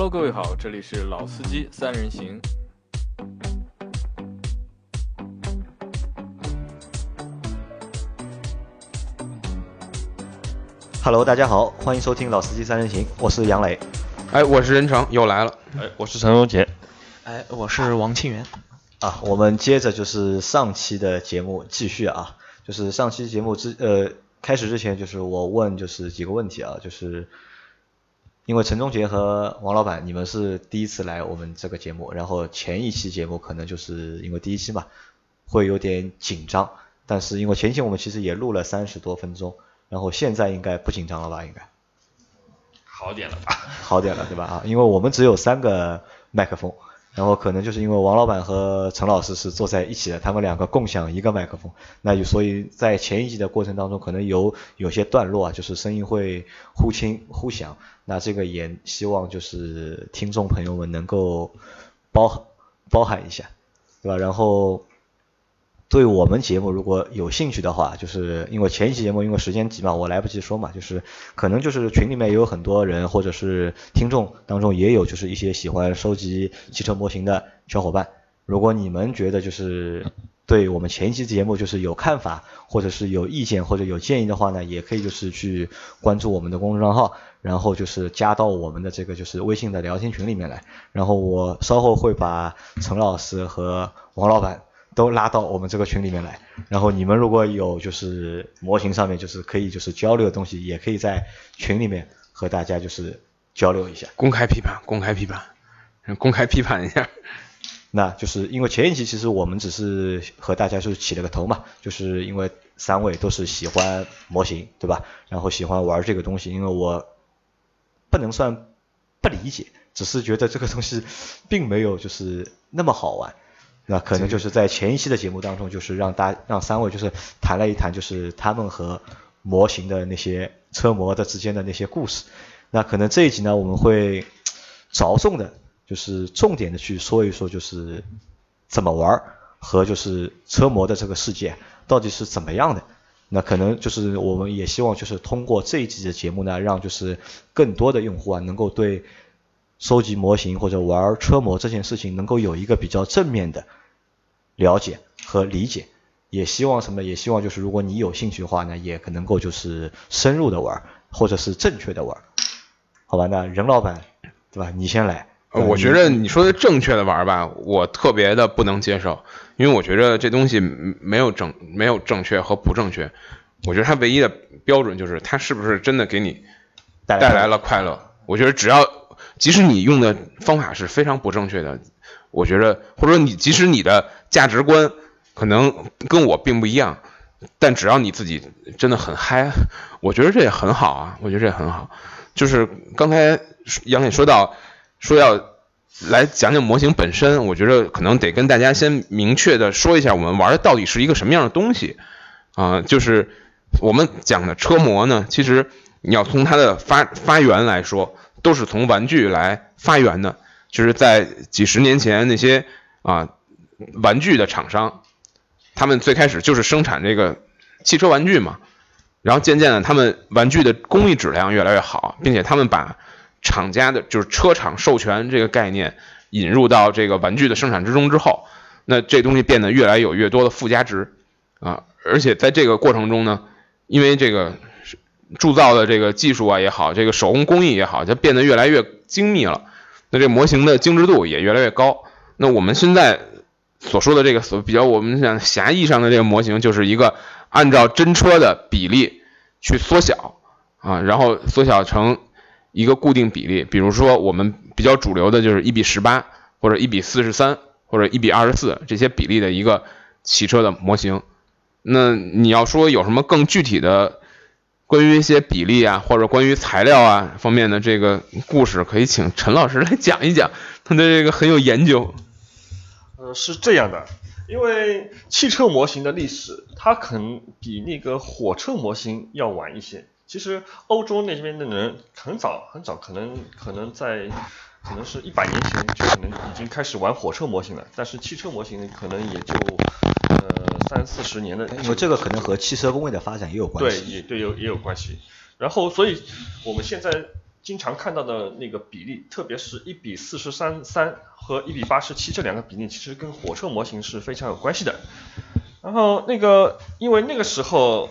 Hello，各位好，这里是老司机三人行。Hello，大家好，欢迎收听《老司机三人行》，我是杨磊。哎，我是任成，又来了。哎，我是陈荣杰。哎，我是王庆元。啊，我们接着就是上期的节目继续啊，就是上期节目之呃开始之前，就是我问就是几个问题啊，就是因为陈忠杰和王老板你们是第一次来我们这个节目，然后前一期节目可能就是因为第一期嘛，会有点紧张，但是因为前期我们其实也录了三十多分钟，然后现在应该不紧张了吧？应该好点了吧？好点了，对吧？啊，因为我们只有三个麦克风，然后可能就是因为王老板和陈老师是坐在一起的，他们两个共享一个麦克风，那就所以在前一集的过程当中，可能有有些段落啊，就是声音会忽轻忽响，那这个也希望就是听众朋友们能够包包含一下，对吧？然后。对我们节目如果有兴趣的话，就是因为前一期节目因为时间急嘛，我来不及说嘛，就是可能就是群里面也有很多人，或者是听众当中也有就是一些喜欢收集汽车模型的小伙伴。如果你们觉得就是对我们前一期节目就是有看法，或者是有意见或者有建议的话呢，也可以就是去关注我们的公众账号，然后就是加到我们的这个就是微信的聊天群里面来。然后我稍后会把陈老师和王老板。都拉到我们这个群里面来，然后你们如果有就是模型上面就是可以就是交流的东西，也可以在群里面和大家就是交流一下。公开批判，公开批判，公开批判一下。那就是因为前一期其实我们只是和大家就是起了个头嘛，就是因为三位都是喜欢模型，对吧？然后喜欢玩这个东西，因为我不能算不理解，只是觉得这个东西并没有就是那么好玩。那可能就是在前一期的节目当中，就是让大让三位就是谈了一谈，就是他们和模型的那些车模的之间的那些故事。那可能这一集呢，我们会着重的，就是重点的去说一说，就是怎么玩和就是车模的这个世界到底是怎么样的。那可能就是我们也希望就是通过这一集的节目呢，让就是更多的用户啊能够对收集模型或者玩车模这件事情能够有一个比较正面的。了解和理解，也希望什么？也希望就是如果你有兴趣的话呢，也可能够就是深入的玩，或者是正确的玩，好吧？那任老板，对吧？你先来。我觉得你说的正确的玩吧，我特别的不能接受，因为我觉得这东西没有正没有正确和不正确，我觉得它唯一的标准就是它是不是真的给你带来了快乐。我觉得只要即使你用的方法是非常不正确的。我觉得，或者说你即使你的价值观可能跟我并不一样，但只要你自己真的很嗨，我觉得这也很好啊。我觉得这也很好。就是刚才杨磊说到说要来讲讲模型本身，我觉得可能得跟大家先明确的说一下，我们玩的到底是一个什么样的东西啊？就是我们讲的车模呢，其实你要从它的发发源来说，都是从玩具来发源的。就是在几十年前，那些啊玩具的厂商，他们最开始就是生产这个汽车玩具嘛，然后渐渐的，他们玩具的工艺质量越来越好，并且他们把厂家的就是车厂授权这个概念引入到这个玩具的生产之中之后，那这东西变得越来有越多的附加值啊，而且在这个过程中呢，因为这个铸造的这个技术啊也好，这个手工工艺也好，它变得越来越精密了。那这模型的精致度也越来越高。那我们现在所说的这个所比较我们讲狭义上的这个模型，就是一个按照真车的比例去缩小啊，然后缩小成一个固定比例。比如说我们比较主流的就是一比十八，或者一比四十三，或者一比二十四这些比例的一个汽车的模型。那你要说有什么更具体的？关于一些比例啊，或者关于材料啊方面的这个故事，可以请陈老师来讲一讲，他的这个很有研究。呃，是这样的，因为汽车模型的历史，它可能比那个火车模型要晚一些。其实欧洲那边的人很早很早，可能可能在可能是一百年前就可能已经开始玩火车模型了，但是汽车模型可能也就呃三四十年的。因为这个可能和汽车工业的发展也有关系。对，也对有也有关系。然后，所以我们现在经常看到的那个比例，特别是一比四十三三和一比八十七这两个比例，其实跟火车模型是非常有关系的。然后那个，因为那个时候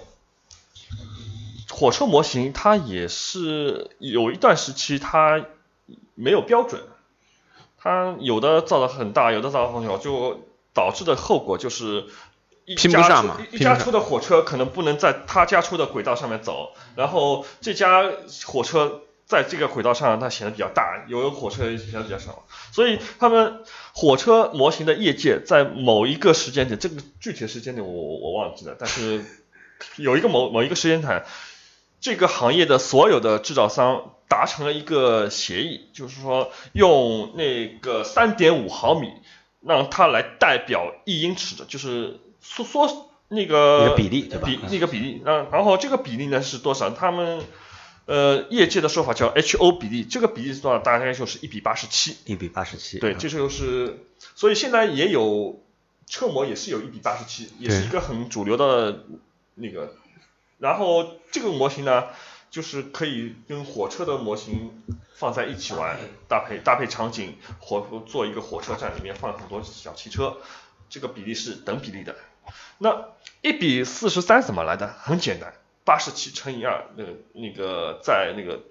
火车模型它也是有一段时期它没有标准，它有的造的很大，有的造的很小，就导致的后果就是。一拼不家出上嘛一家出的火车可能不能在他家出的轨道上面走，然后这家火车在这个轨道上它显得比较大，有的火车显得比较小，所以他们火车模型的业界在某一个时间点，这个具体的时间点我我我忘记了，但是有一个某某一个时间点，这个行业的所有的制造商达成了一个协议，就是说用那个三点五毫米让它来代表一英尺的，就是缩缩那个比例对吧比那个比例，然然后这个比例呢是多少？他们呃业界的说法叫 HO 比例，这个比例是多少？大概就是一比八十七。一比八十七。对，这就是，所以现在也有车模也是有一比八十七，也是一个很主流的那个。然后这个模型呢，就是可以跟火车的模型放在一起玩，搭配搭配场景，火做一个火车站里面放很多小汽车，这个比例是等比例的。那一比四十三怎么来的？很简单，八十七乘以二，那个那个在那个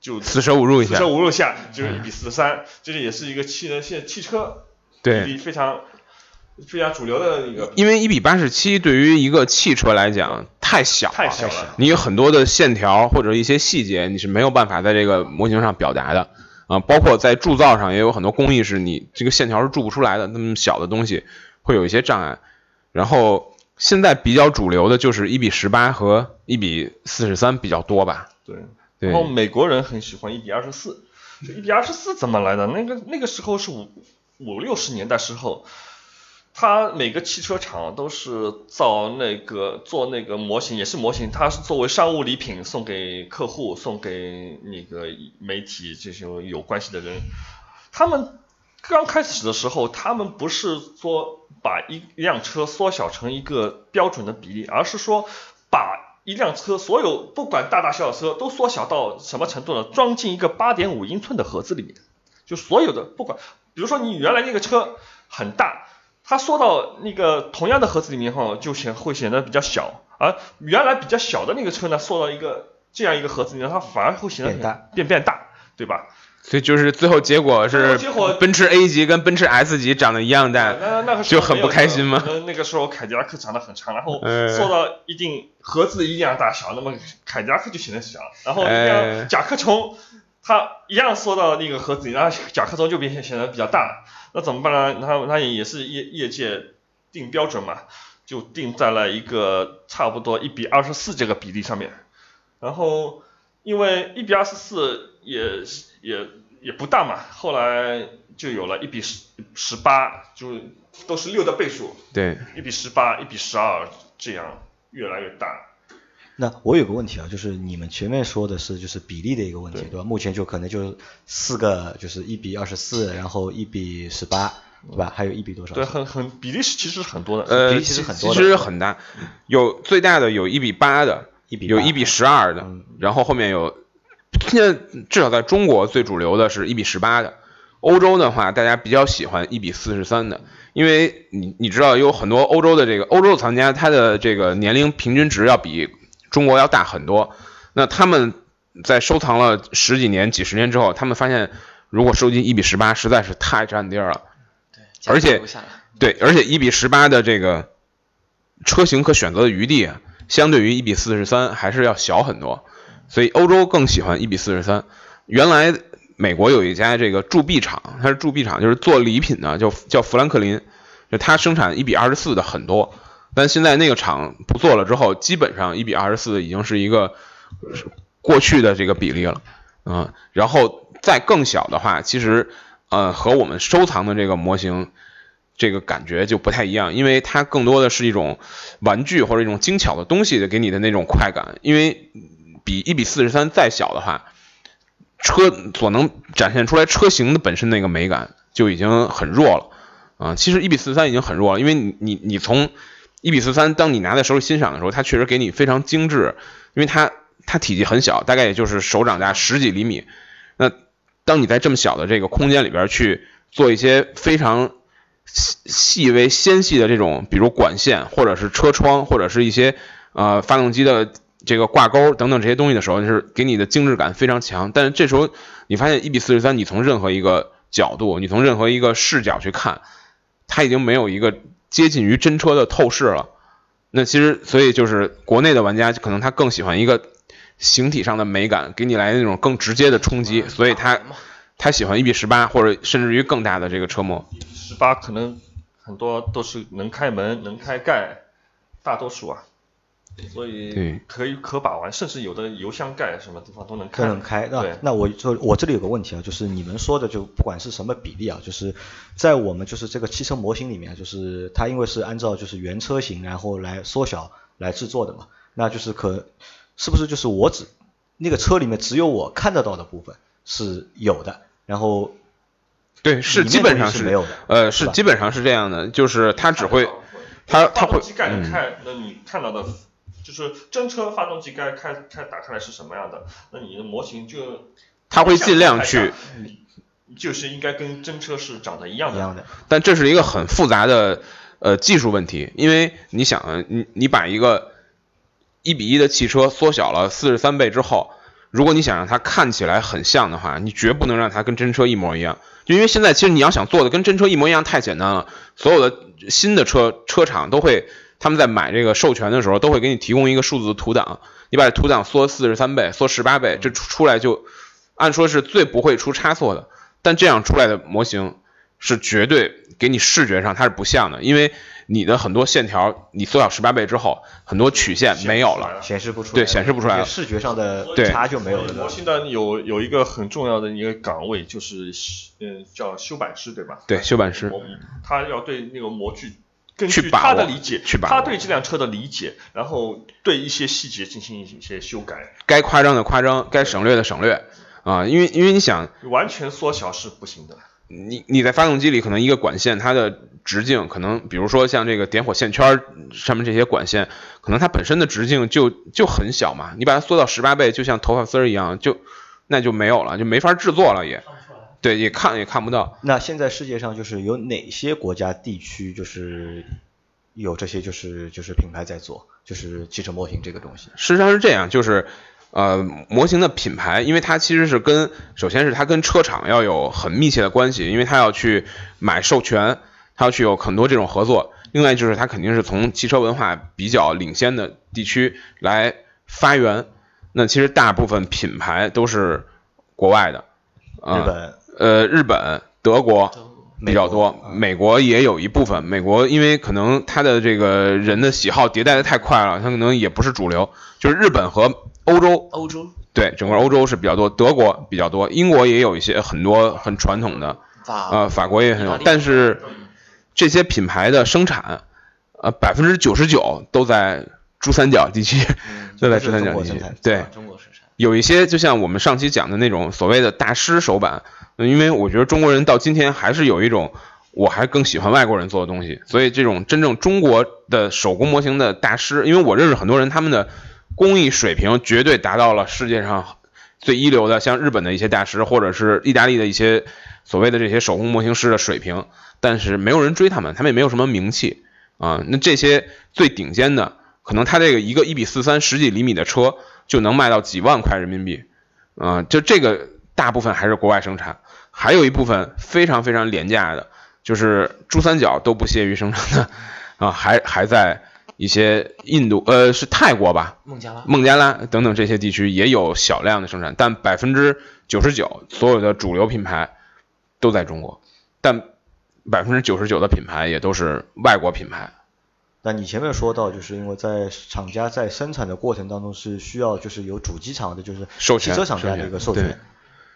就四舍五入一下四舍，五入下就是一比四十三，这个也是一个汽能现汽车比对，例非常非常主流的一个，因为一比八十七对于一个汽车来讲太小了，太小了。你有很多的线条或者一些细节，你是没有办法在这个模型上表达的啊。包括在铸造上也有很多工艺是你这个线条是铸不出来的，那么小的东西会有一些障碍。然后现在比较主流的就是一比十八和一比四十三比较多吧？对，对然后美国人很喜欢一比二十四，一比二十四怎么来的？那个那个时候是五五六十年代时候，他每个汽车厂都是造那个做那个模型，也是模型，它是作为商务礼品送给客户、送给那个媒体这些有关系的人。他们刚开始的时候，他们不是说把一一辆车缩小成一个标准的比例，而是说把一辆车所有不管大大小小车都缩小到什么程度呢？装进一个八点五英寸的盒子里面，就所有的不管，比如说你原来那个车很大，它缩到那个同样的盒子里面后，就显会显得比较小，而原来比较小的那个车呢，缩到一个这样一个盒子里面，它反而会显得变大变变大，对吧？所以就是最后结果是奔驰 A 级跟奔驰 S 级长得一样大，那那个就很不开心吗？那那个时候凯迪拉克长得很长，然后嗯缩到一定盒子一样大小，那么凯迪拉克就显得小，然后哎。像甲壳虫，它一样缩到那个盒子里，然后甲壳虫就变显得比较大，那怎么办呢？它它也是业业界定标准嘛，就定在了一个差不多一比二十四这个比例上面，然后因为一比二十四也也也不大嘛，后来就有了一比十十八，就都是六的倍数，对，一比十八、一比十二，这样越来越大。那我有个问题啊，就是你们前面说的是就是比例的一个问题，对对吧？目前就可能就四个，就是一比二十四，然后一比十八，对吧？还有一比多少？对，很很比例是其实很多的。呃，比例其实很多的其实很大，有最大的有一比八的，一比有一比十二的嗯，然后后面有，现在至少在中国最主流的是一比十八的，欧洲的话大家比较喜欢一比四十三的，因为你你知道有很多欧洲的这个欧洲的藏家，他的这个年龄平均值要比中国要大很多，那他们在收藏了十几年、几十年之后，他们发现如果收集一比十八实在是太占地儿了。对，而且对，而且一比十八的这个车型可选择的余地啊，相对于一比四十三还是要小很多，所以欧洲更喜欢一比四十三。原来美国有一家这个铸币厂，它是铸币厂，就是做礼品的，叫叫富兰克林，就它生产一比二十四的很多，但现在那个厂不做了之后，基本上一比二十四已经是一个过去的这个比例了，嗯，然后再更小的话，其实呃和我们收藏的这个模型。这个感觉就不太一样，因为它更多的是一种玩具或者一种精巧的东西给你的那种快感。因为比一比四十三再小的话，车所能展现出来车型的本身那个美感就已经很弱了啊。其实一比四十三已经很弱了，因为你你你从一比四三，当你拿在手里欣赏的时候，它确实给你非常精致，因为它它体积很小，大概也就是手掌大十几厘米。那当你在这么小的这个空间里边去做一些非常细细微纤细的这种，比如管线或者是车窗或者是一些呃发动机的这个挂钩等等这些东西的时候，就是给你的精致感非常强。但是这时候你发现一比四十三，你从任何一个角度，你从任何一个视角去看，它已经没有一个接近于真车的透视了。那其实，所以就是国内的玩家可能他更喜欢一个形体上的美感，给你来那种更直接的冲击，所以他他喜欢一比十八或者甚至于更大的这个车模。十八可能很多都是能开门、能开盖，大多数啊，所以对可以可把玩，甚至有的油箱盖什么地方都能开。都能开。那对那我就我这里有个问题啊，就是你们说的就不管是什么比例啊，就是在我们就是这个汽车模型里面，就是它因为是按照就是原车型然后来缩小来制作的嘛，那就是可是不是就是我只那个车里面只有我看得到的部分是有的，然后对，是基本上是没有的呃，是基本上是这样的，就是它只会它它会发动机盖嗯开，那你看到的，就是真车发动机该开开打开来是什么样的，那你的模型就它会尽量去就是应该跟真车是长得一样的。一样的。但这是一个很复杂的呃技术问题，因为你想啊，你你把一个一比一的汽车缩小了四十三倍之后，如果你想让它看起来很像的话，你绝不能让它跟真车一模一样，就因为现在其实你要想做的跟真车一模一样太简单了，所有的新的车车厂都会。他们在买这个授权的时候，都会给你提供一个数字图档，你把这图档缩四十三倍、缩十八倍，这出出来就按说是最不会出差错的。但这样出来的模型是绝对给你视觉上它是不像的，因为你的很多线条你缩小十八倍之后，很多曲线没有了。显示不出来，对显示不出来了视觉上的对差就没有了。模型的有有一个很重要的一个岗位，就是嗯叫修版师，对吧？对，修版师，他要对那个模具。根据去把握他的理解，去把握。他对这辆车的理解，然后对一些细节进行一些修改，该夸张的夸张，该省略的省略啊，因为因为你想，完全缩小是不行的。你你在发动机里可能一个管线它的直径可能，比如说像这个点火线圈上面这些管线，可能它本身的直径就就很小嘛，你把它缩到十八倍，就像头发丝儿一样，就那就没有了，就没法制作了也，对，也看也看不到。那现在世界上就是有哪些国家地区就是有这些就是就是品牌在做，就是汽车模型这个东西？实际上是这样，就是呃模型的品牌，因为它其实是跟首先是它跟车厂要有很密切的关系，因为它要去买授权，它要去有很多这种合作。另外就是它肯定是从汽车文化比较领先的地区来发源。那其实大部分品牌都是国外的，啊日本、呃日本、德国比较多，美国也有一部分。美国因为可能它的这个人的喜好迭代的太快了，它可能也不是主流。就是日本和欧洲，欧洲对整个欧洲是比较多，德国比较多，英国也有一些很多很传统的，法呃，法国也很有但是这些品牌的生产，呃，百分之九十九都在珠三角地区，都在珠三角地区。对，中国生产，有一些就像我们上期讲的那种所谓的大师手板，嗯因为我觉得中国人到今天还是有一种，我还更喜欢外国人做的东西，所以这种真正中国的手工模型的大师，因为我认识很多人，他们的工艺水平绝对达到了世界上最一流的，像日本的一些大师，或者是意大利的一些所谓的这些手工模型师的水平，但是没有人追他们，他们也没有什么名气啊。那这些最顶尖的，可能他这个一个一比四三十几厘米的车就能卖到几万块人民币，啊，就这个大部分还是国外生产，还有一部分非常非常廉价的，就是珠三角都不屑于生产的 啊，还还在一些印度呃是泰国吧，孟加拉孟加拉等等这些地区也有小量的生产，但百分之九十九所有的主流品牌都在中国，但百分之九十九的品牌也都是外国品牌。那你前面说到，就是因为在厂家在生产的过程当中是需要就是有主机厂的，就是授权汽车厂家的一个授权。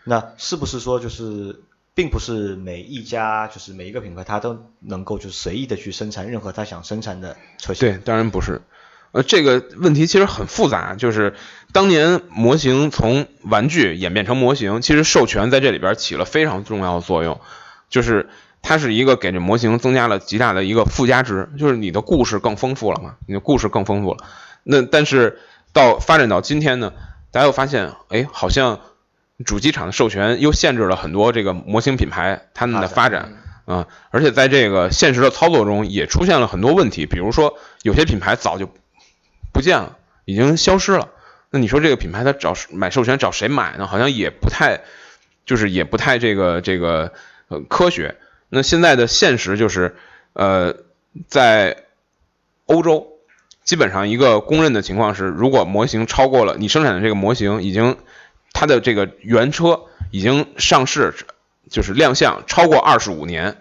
那是不是说就是，并不是每一家就是每一个品牌它都能够就随意的去生产任何它想生产的车型？对，当然不是。呃，这个问题其实很复杂，就是当年模型从玩具演变成模型，其实授权在这里边起了非常重要的作用，就是它是一个给这模型增加了极大的一个附加值，就是你的故事更丰富了嘛，你的故事更丰富了。那但是到发展到今天呢，大家又发现，哎，好像主机厂的授权又限制了很多这个模型品牌他们的发展啊、而且在这个现实的操作中也出现了很多问题，比如说有些品牌早就不见了，已经消失了。那你说这个品牌它找买授权找谁买呢？好像也不太，就是也不太这个这个呃科学。那现在的现实就是，呃，在欧洲，基本上一个公认的情况是，如果模型超过了你生产的这个模型已经它的这个原车已经上市，就是亮相超过二十五年，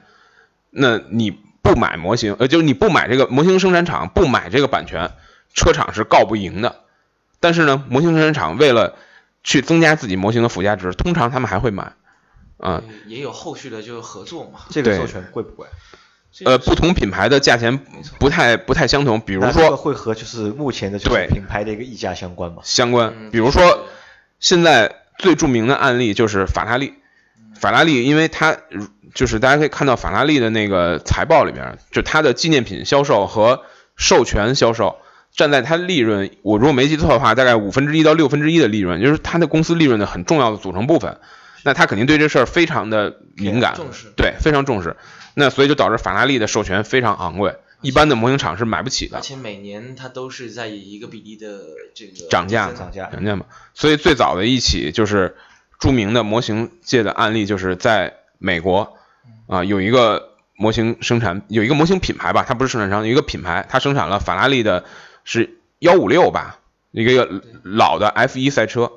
那你不买模型，呃，就是你不买这个模型生产厂不买这个版权，车厂是告不赢的。但是呢，模型生产厂为了去增加自己模型的附加值，通常他们还会买，啊、也有后续的就是合作嘛。这个授权贵不贵？呃，不同品牌的价钱不太不太相同，比如说会和就是目前的就是品牌的一个溢价相关吗？相关，嗯比如说现在最著名的案例就是法拉利，法拉利，因为它就是大家可以看到法拉利的那个财报里边，就它的纪念品销售和授权销售站在它利润，我如果没记错的话，大概五分之一到六分之一的利润，就是它的公司利润的很重要的组成部分。那他肯定对这事儿非常的敏感，重视对，非常重视。那所以就导致法拉利的授权非常昂贵，一般的模型厂是买不起的而。且每年它都是在以一个比例的这个涨价涨价涨价嘛。所以最早的一起就是著名的模型界的案例，就是在美国啊、有一个模型生产有一个模型品牌吧，它不是生产商，有一个品牌，它生产了法拉利的是幺五六吧，一个老的 F 一赛车，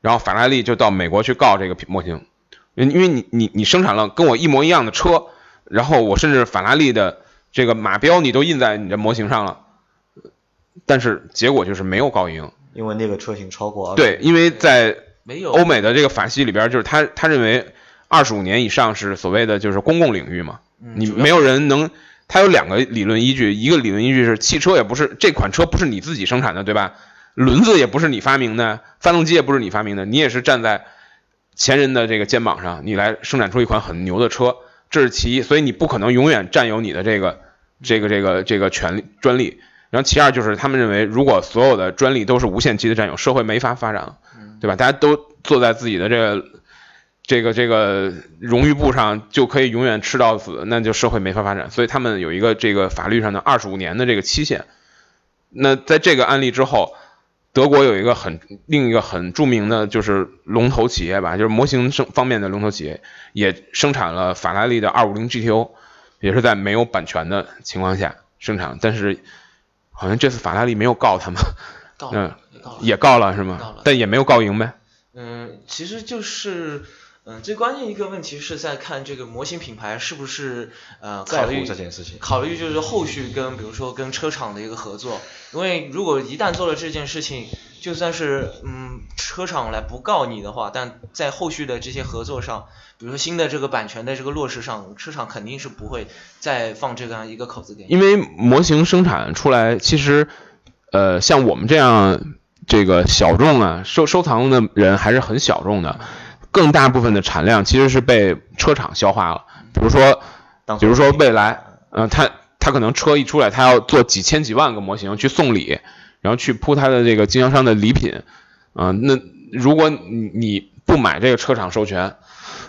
然后法拉利就到美国去告这个品模型，因因为你你你生产了跟我一模一样的车，然后我甚至法拉利的这个马标你都印在你的模型上了，但是结果就是没有高赢。因为那个车型超过二对，因为在没有欧美的这个法系里边，就是他他认为二十五年以上是所谓的就是公共领域嘛，你没有人能。它有两个理论依据，一个理论依据是汽车也不是这款车不是你自己生产的，对吧？轮子也不是你发明的，发动机也不是你发明的，你也是站在前人的这个肩膀上，你来生产出一款很牛的车，这是其一，所以你不可能永远占有你的这个这个这个这个权利专利。然后其二就是他们认为，如果所有的专利都是无限期的占有，社会没法发展了，对吧？大家都坐在自己的这个这个这个荣誉簿上，就可以永远吃到死，那就社会没法发展。所以他们有一个这个法律上的二十五年的这个期限。那在这个案例之后，德国有一个很另一个很著名的就是龙头企业吧，就是模型生方面的龙头企业，也生产了法拉利的二五零 GTO，也是在没有版权的情况下生产，但是好像这次法拉利没有告他们，告嗯，也告了。也告了是吗告了？但也没有告赢呗。嗯，其实就是，嗯，最关键一个问题是在看这个模型品牌是不是呃考虑这件事情。考虑就是后续跟比如说跟车厂的一个合作，因为如果一旦做了这件事情，就算是嗯车厂来不告你的话，但在后续的这些合作上，比如说新的这个版权的这个落实上，车厂肯定是不会再放这样一个口子给你。因为模型生产出来，其实呃，像我们这样这个小众啊，收收藏的人还是很小众的，更大部分的产量其实是被车厂消化了。比如说，比如说未来，呃，他他可能车一出来，他要做几千几万个模型去送礼，然后去铺他的这个经销商的礼品，啊、那如果你你不买这个车厂授权，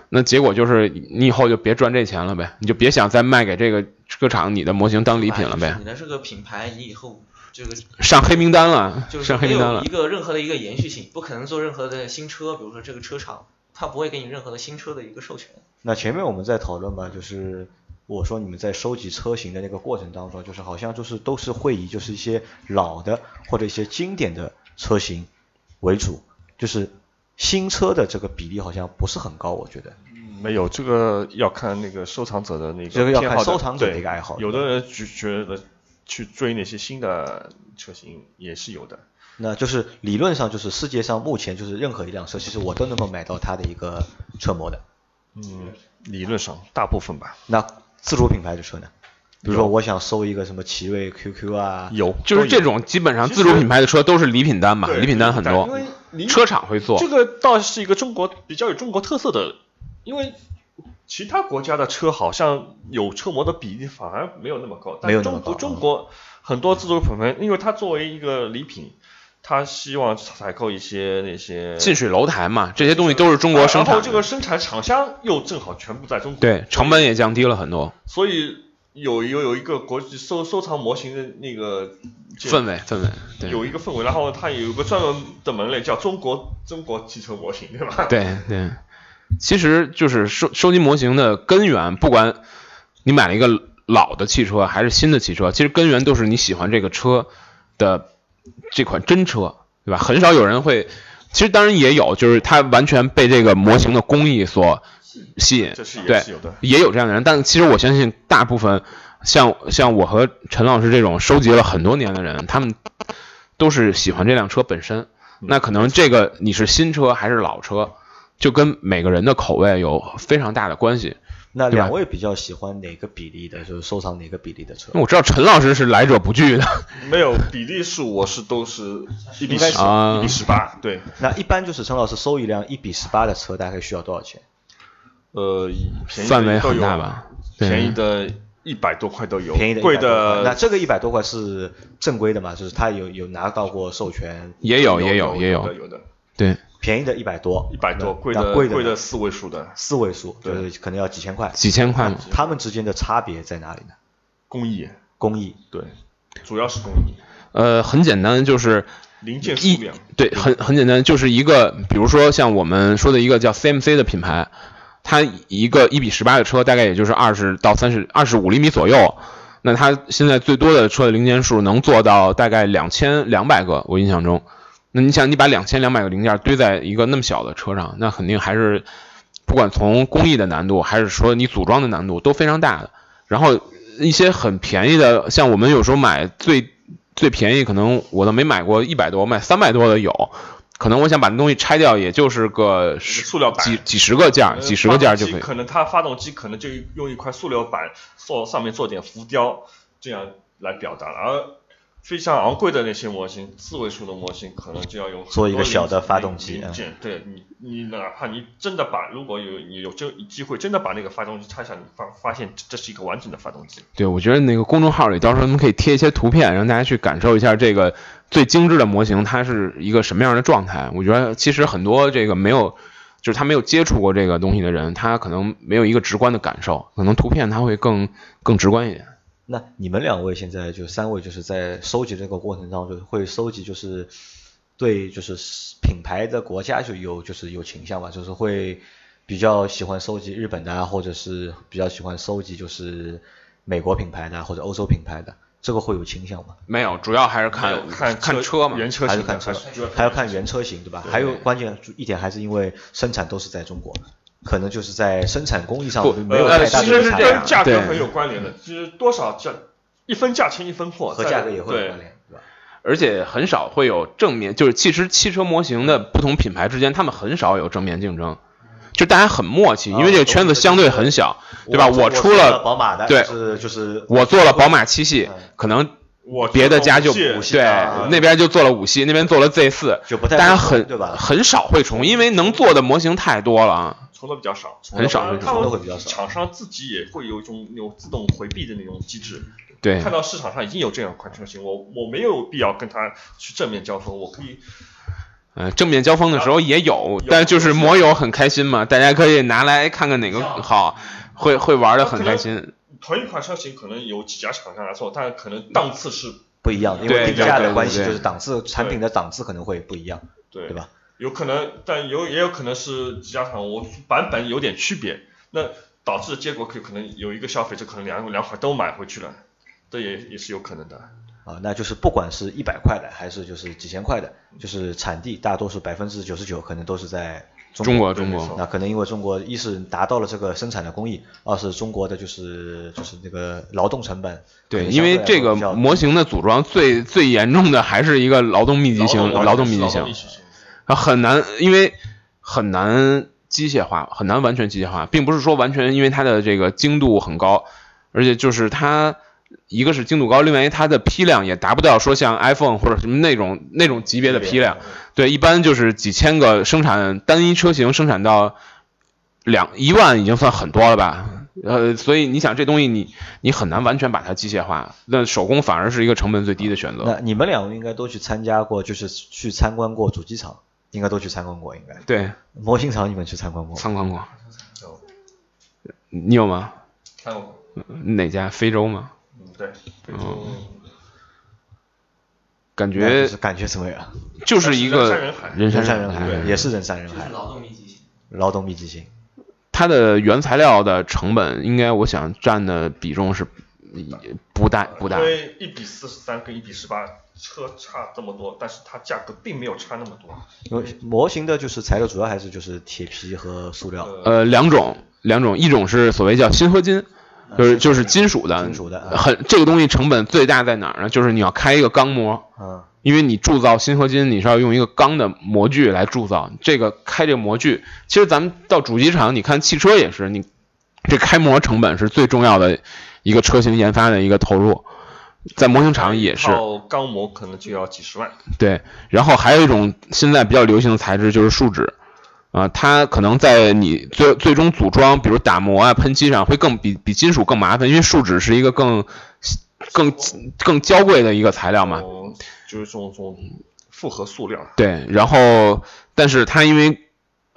那结果就是你以后就别赚这钱了呗，你就别想再卖给这个车厂你的模型当礼品了呗你，的这个品牌，你以后这个上黑名单了，就是上黑名单了没有一。个任何的一个延续性，不可能做任何的新车，比如说这个车厂，它不会给你任何的新车的一个授权。那前面我们在讨论吧，就是我说你们在收集车型的那个过程当中，就是好像就是都是会以就是一些老的或者一些经典的车型为主，就是新车的这个比例好像不是很高，我觉得。没有这个要看那个收藏者的那个这个要看收藏者的一个爱好有的人就觉得去追那些新的车型也是有的。那就是理论上就是世界上目前就是任何一辆车，其实我都能够买到它的一个车模的。嗯，理论上大部分吧。那自主品牌的车呢？比如说我想搜一个什么奇瑞 QQ 啊，有，就是这种基本上自主品牌的车都是礼品单嘛，礼品单很多因，为车厂会做这。个倒是一个中国比较有中国特色的，因为其他国家的车好像有车模的比例反而没有那么高，但没有那么中国高中国很多自主品牌，因为它作为一个礼品，他希望采购一些那些近水楼台嘛，这些东西都是中国生产的。然后这个生产厂商又正好全部在中国，对，成本也降低了很多，所以有有有一个国际收收藏模型的那个氛围氛围，对有一个氛围，然后它有一个专门的门类叫中国中国汽车模型，对吧？对对，其实就是收收集模型的根源，不管你买了一个老的汽车还是新的汽车，其实根源都是你喜欢这个车的这款真车，对吧？很少有人会，其实当然也有，就是他完全被这个模型的工艺所吸引这是，对也有这样的人，但其实我相信大部分像像我和陈老师这种收集了很多年的人，他们都是喜欢这辆车本身。那可能这个你是新车还是老车，就跟每个人的口味有非常大的关系。那两位比较喜欢哪个比例的，就是收藏哪个比例的车？那？我知道陈老师是来者不拒的，没有比例数，我是都是一比十、啊。一比十八，对，那一般就是陈老师收一辆一比十八的车，大概需要多少钱？呃，便宜的范围很大吧？便宜的一百多块都有，便宜的贵100多块那这个一百多块是正规的嘛？就是他有有拿到过授权，也有也有也有，有的有的，对，便宜的一百多，一百多，贵的贵的贵的四位数的四位数，就对是可能要几千块。几千块嘛。他们之间的差别在哪里呢？工艺，工艺，对，主要是工艺，呃，很简单，就是零件数量，对，很很简单，就是一个，比如说像我们说的一个叫 CMC 的品牌，它一个一比十八的车大概也就是二十到三十二十五厘米左右，那它现在最多的车的零件数能做到大概两千两百个，我印象中。那你想，你把两千两百个零件堆在一个那么小的车上，那肯定还是不管从工艺的难度，还是说你组装的难度都非常大的。然后一些很便宜的，像我们有时候买最最便宜，可能我都没买过一百多，我买三百多的有。可能我想把那东西拆掉，也就是个十塑料板几几十个件几十个件儿就可以。可能它发动机可能就用一块塑料板做上面做点浮雕，这样来表达了。而非常昂贵的那些模型，四位数的模型可能就要用很做一个小的发动机零件。对你，你哪怕你真的把，如果有你有这机会真的把那个发动机拆下，你发发现这是一个完整的发动机。对，我觉得那个公众号里到时候我们可以贴一些图片，让大家去感受一下这个最精致的模型它是一个什么样的状态。我觉得其实很多这个没有，就是他没有接触过这个东西的人，他可能没有一个直观的感受，可能图片他会更更直观一点。那你们两位现在就三位就是在收集这个过程当中，会收集就是对就是品牌的国家就有就是有倾向嘛，就是会比较喜欢收集日本的啊，或者是比较喜欢收集就是美国品牌的啊或者欧洲品牌的，这个会有倾向吗？没有，主要还是没看有看看车嘛。原车型还是看车还要看原车型对吧？还有关键一点还是因为生产都是在中国，可能就是在生产工艺上没有呃太大其实是这样的差别跟，价格很有关联的，就是多少价一分价钱一分货，在和价格也会有关联，对吧？而且很少会有正面，就是其实汽车模型的不同品牌之间，他们很少有正面竞争，就大家很默契，因为这个圈子相对很小，对吧？我我出了了宝马的，对就是就是我做了宝马七系，可能我别的家就不五系对啊那边就做了五系，那边做了 Z 四，就不太大家很对吧很少会重，因为能做的模型太多了啊。重的比较少，很少很少他们重的会比较少厂商自己也会有一种那种自动回避的那种机制。对看到市场上已经有这样一款车型，我我没有必要跟他去正面交锋，我可以嗯，正面交锋的时候也有，但就是摩友很开心嘛，大家可以拿来看看哪个好，会会玩的很开心。同一款车型可能有几家厂商来做，但可能档次是不一样，因为定价的关系，就是档次产品的档次可能会不一样，对对吧？有可能，但有也有可能是几家厂我版本有点区别，那导致的结果可可能有一个消费者可能两两款都买回去了，这也也是有可能的。啊，那就是不管是一百块的还是就是几千块的，就是产地大多数百分之九十九可能都是在中国，国。中国那可能因为中国一是达到了这个生产的工艺，二是中国的就是就是那个劳动成本对，因为这个模型的组装最最严重的还是一个劳动密集型，劳劳动密集型劳动密，集型。啊，很难，因为很难机械化，很难完全机械化，并不是说完全因为它的这个精度很高，而且就是它一个是精度高，另外一它的批量也达不到说像 iPhone 或者什么那种那种级别的批量，对，一般就是几千个生产单一车型生产到两一万已经算很多了吧，呃，所以你想这东西你你很难完全把它机械化，那手工反而是一个成本最低的选择。那你们两个应该都去参加过，就是去参观过主机厂，应该都去参观过，应该。对，模型厂你们去参观过？参观过，有你有吗？看过，哪家？非洲吗？嗯，对，非洲感觉感觉怎么样？就是一个人山人海也是人山人海，劳动密集型。劳动密集型。它的原材料的成本，应该我想占的比重是不大不大因。为一比四十三跟一比十八车差这么多，但是它价格并没有差那么多。因为模型的就是材料主要还是就是铁皮和塑料，呃，呃，两种，两种，一种是所谓叫锌合金，就是就是金属的，金属的啊很这个东西成本最大在哪儿呢？就是你要开一个钢模，嗯，因为你铸造锌合金，你是要用一个钢的模具来铸造。这个开这个模具，其实咱们到主机厂，你看汽车也是，你这开模成本是最重要的一个车型研发的一个投入，在模型厂也是。套钢模可能就要几十万。对，然后还有一种现在比较流行的材质就是树脂，啊、它可能在你最最终组装，比如打磨啊、喷漆上会更比比金属更麻烦，因为树脂是一个更更更娇贵的一个材料嘛。哦，就是这种这种复合塑料。对，然后但是它因为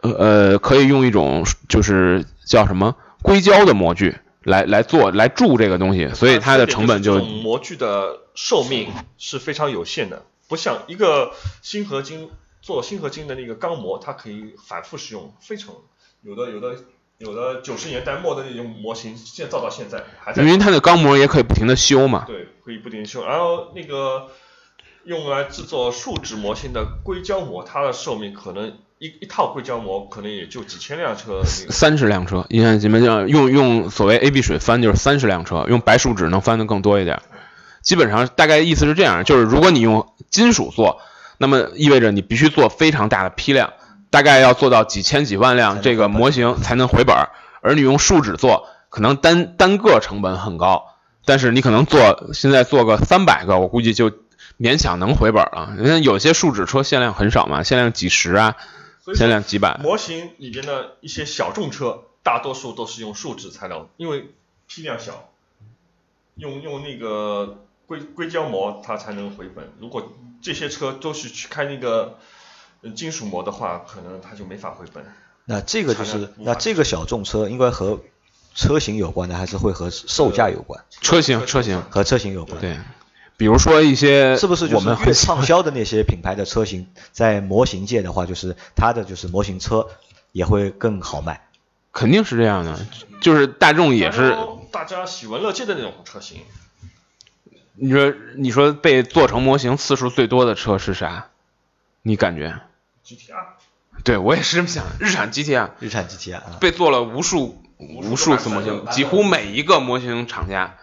呃呃可以用一种就是叫什么硅胶的模具来来做来铸这个东西，所以它的成本就模具的寿命是非常有限的，不像一个锌合金做锌合金的那个钢模，它可以反复使用，非常有的有的有的九十年代末的那种模型，现在造到现在还在因为它的钢模也可以不停的修嘛。对，可以不停地修。然后那个用来制作树脂模型的硅胶模，它的寿命可能一一套硅胶模可能也就几千辆车。三十辆车，你看什么叫用用所谓 A B 水翻就是三十辆车，用白树脂能翻的更多一点。基本上大概意思是这样，就是如果你用金属做，那么意味着你必须做非常大的批量，大概要做到几千几万辆这个模型才能回本儿。而你用树脂做，可能单单个成本很高，但是你可能做现在做个三百个，我估计就勉强能回本了。因为有些树脂车限量很少嘛，限量几十啊，限量几百。模型里边的一些小众车，大多数都是用树脂材料，因为批量小，用用那个硅硅胶膜它才能回本。如果这些车都是去开那个呃金属膜的话，可能它就没法回本。那这个就是那这个小众车应该和车型有关的，还是会和售价有关？车型车型和车型有关。对，比如说一些是不是就是越我们会畅销的那些品牌的车型，在模型界的话，就是它的就是模型车也会更好卖。肯定是这样的，就是大众也是，大家喜闻乐见的那种车型。你说你说被做成模型次数最多的车是啥？你感觉？GTR 对我也是这么想，日产 GTR 日产 GTR，被做了无数无数次模型，几乎每一个模型厂家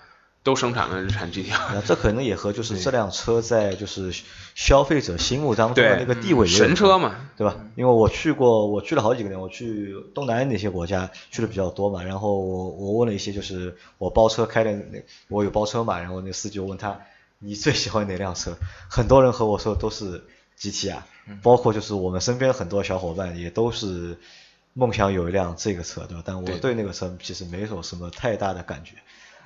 都生产了日产 GTR。那这可能也和就是这辆车在就是消费者心目当中的那个地位神车嘛，对吧？因为我去过，我去了好几个地方，我去东南亚那些国家去的比较多嘛。然后我我问了一些，就是我包车开的那，我有包车嘛，然后那司机我问他，你最喜欢哪辆车？很多人和我说都是 GTR，，包括就是我们身边很多小伙伴也都是梦想有一辆这个车，对吧？但我对对那个车其实没有什么太大的感觉。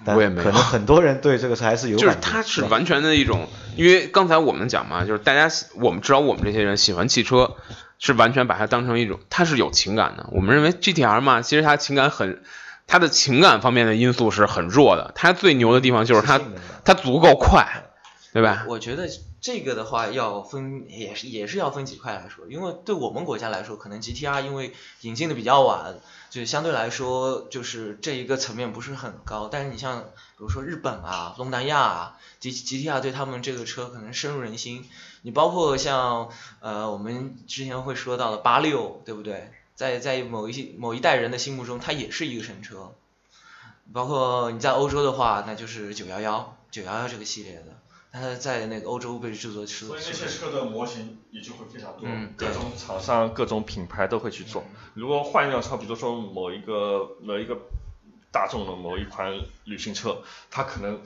但我也没有可能很多人对这个车还是有就是感觉。吧它是完全的一种，因为刚才我们讲嘛，就是大家我们知道我们这些人喜欢汽车，是完全把它当成一种，它是有情感的。我们认为 GTR 嘛，其实它情感很，它的情感方面的因素是很弱的。它最牛的地方就是它它足够快，对吧？我觉得这个的话要分，也是也是要分几块来说，因为对我们国家来说，可能 GTR 因为引进的比较晚，就相对来说就是这一个层面不是很高。但是你像比如说日本啊、东南亚啊，G GTR 对他们这个车可能深入人心。你包括像呃我们之前会说到的八六，对不对？在在某一些某一代人的心目中，它也是一个神车。包括你在欧洲的话，那就是九幺幺九幺幺这个系列的。它在那个欧洲被制作出所以那些车的模型也就会非常多，嗯各种厂商、各种品牌都会去做。如果换一辆车，比如说某一个某一个大众的某一款旅行车，它可能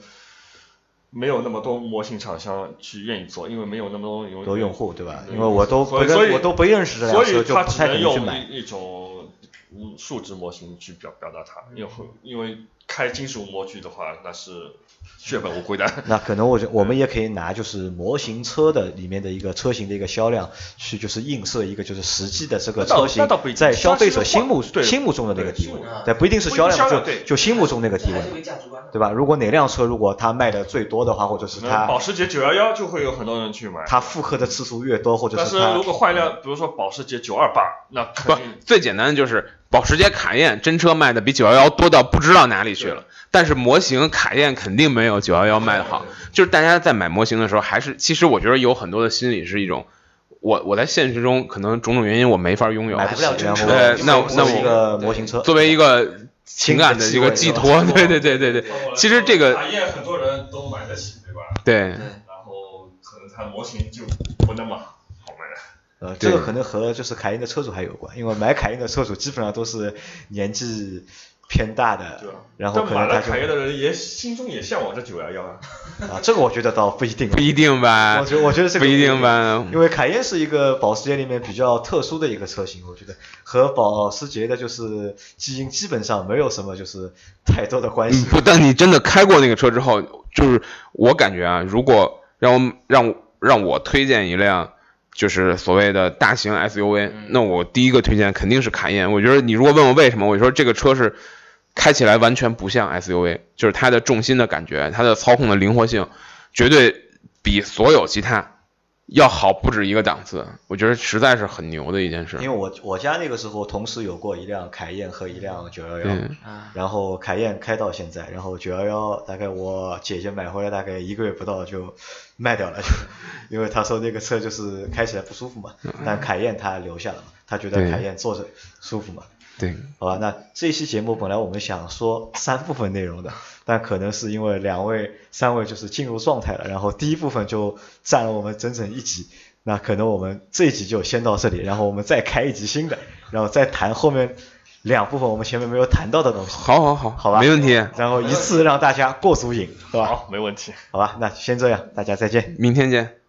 没有那么多模型厂商去愿意做，因为没有那么多用多用户对吧？因为我都不所以所以跟我都不认识这辆所车，以它只就不太能用可能去买。一一种嗯数值模型去表表达它，因为因为开金属模具的话，那是 血本无归的。那可能我觉我们也可以拿就是模型车的里面的一个车型的一个销量去就是映射一个就是实际的这个车型在消费者心目心目中的那个地位对不一定是销量就就心目中那个地位。对吧？如果哪辆车如果它卖的最多的话，或者是它保时捷九幺幺就会有很多人去买。它复刻的次数越多，或者但是它如果换一辆，比如说保时捷九二八那不肯定，最简单的就是保时捷卡宴真车卖的比911多到不知道哪里去了，但是模型卡宴肯定没有911卖的好。就是大家在买模型的时候，还是其实我觉得有很多的心理是一种，我我在现实中可能种种原因我没法拥有。买，不了，真那作那我一个模型车，作为一个情感的一个寄托，对。对对对对，其实这个卡宴很多人都买得起，对吧？对对，然后可能它模型就不那么好。呃，这个可能和就是凯宴的车主还有关，因为买凯宴的车主基本上都是年纪偏大的对啊，然后买了可能他就凯宴的人也心中也向往着九幺幺啊。啊，这个我觉得倒不一定，不一定吧我？觉得我觉得这个不一定吧？因为凯宴是一个保时捷里面比较特殊的一个车型，我觉得和保时捷的就是基因基本上没有什么就是太多的关系。嗯不，但你真的开过那个车之后，就是我感觉啊，如果让我让让我推荐一辆就是所谓的大型 SUV，、那我第一个推荐肯定是卡宴。我觉得你如果问我为什么，我说这个车是开起来完全不像 SUV，就是它的重心的感觉，它的操控的灵活性，绝对比所有其他要好不止一个档次。我觉得实在是很牛的一件事。因为我我家那个时候同时有过一辆凯宴和一辆九幺幺。然后凯宴开到现在，然后九幺幺大概我姐姐买回来大概一个月不到就卖掉了，就 因为她说那个车就是开起来不舒服嘛，但凯宴她留下了嘛，她觉得凯宴坐着舒服嘛，对，好吧，那这期节目本来我们想说三部分内容的，但可能是因为两位、三位就是进入状态了，然后第一部分就占了我们整整一集，那可能我们这一集就先到这里，然后我们再开一集新的，然后再谈后面两部分我们前面没有谈到的东西，好好好，好吧没问题。然后一次让大家过足瘾，是吧？好，没问题。好吧，那先这样，大家再见。明天见。